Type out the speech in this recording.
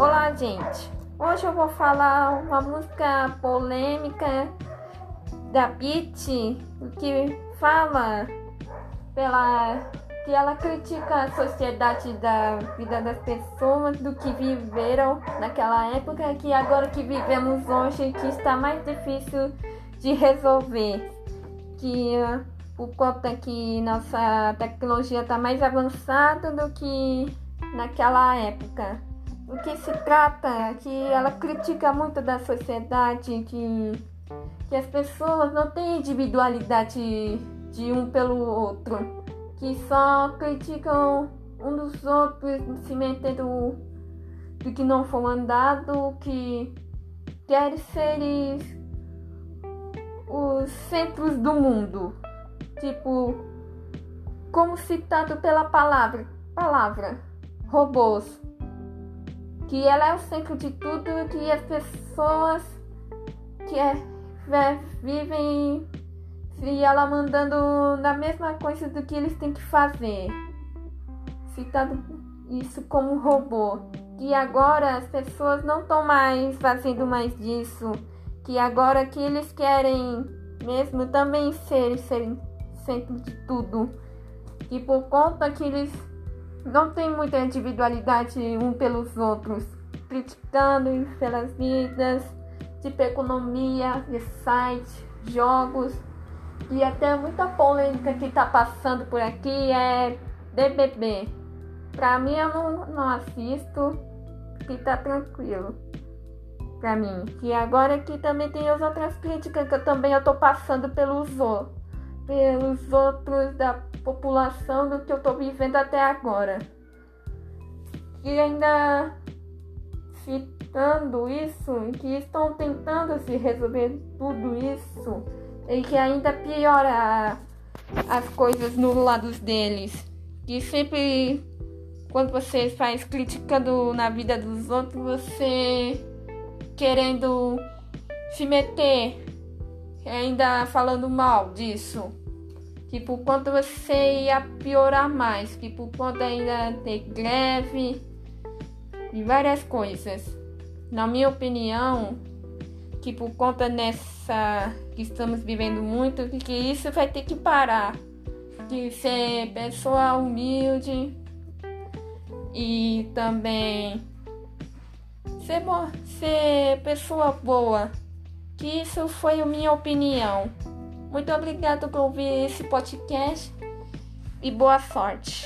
Olá, gente. Hoje eu vou falar uma música polêmica da Pitty que fala pela que ela critica a sociedade da vida das pessoas do que viveram naquela época que agora que vivemos hoje que está mais difícil de resolver que por conta que nossa tecnologia está mais avançada do que naquela época o que se trata é que ela critica muito da sociedade, que, que as pessoas não têm individualidade de um pelo outro, que só criticam um dos outros, se metendo do que não foi andado, que querem ser os centros do mundo. Tipo, como citado pela palavra, palavra, robôs que ela é o centro de tudo, que as pessoas que é, é, vivem e ela mandando na mesma coisa do que eles têm que fazer. Citado isso como robô. Que agora as pessoas não estão mais fazendo mais disso. Que agora que eles querem mesmo também ser, ser centro de tudo. E por conta que eles não tem muita individualidade um pelos outros, criticando pelas vidas, tipo economia, site, jogos e até muita polêmica que tá passando por aqui é BBB. Pra mim eu não, não assisto, que tá tranquilo. Pra mim. E agora aqui também tem as outras críticas que eu também eu tô passando pelos outros pelos outros da população do que eu estou vivendo até agora. E ainda citando isso, que estão tentando se resolver tudo isso e que ainda piora as coisas no lado deles. Que sempre quando você faz criticando na vida dos outros, você querendo se meter ainda falando mal disso que por conta você ia piorar mais, que por conta ainda ter greve e várias coisas. Na minha opinião, que por conta nessa que estamos vivendo muito, que isso vai ter que parar. De ser pessoa humilde e também ser, ser pessoa boa. Que isso foi a minha opinião. Muito obrigado por ouvir esse podcast e boa sorte.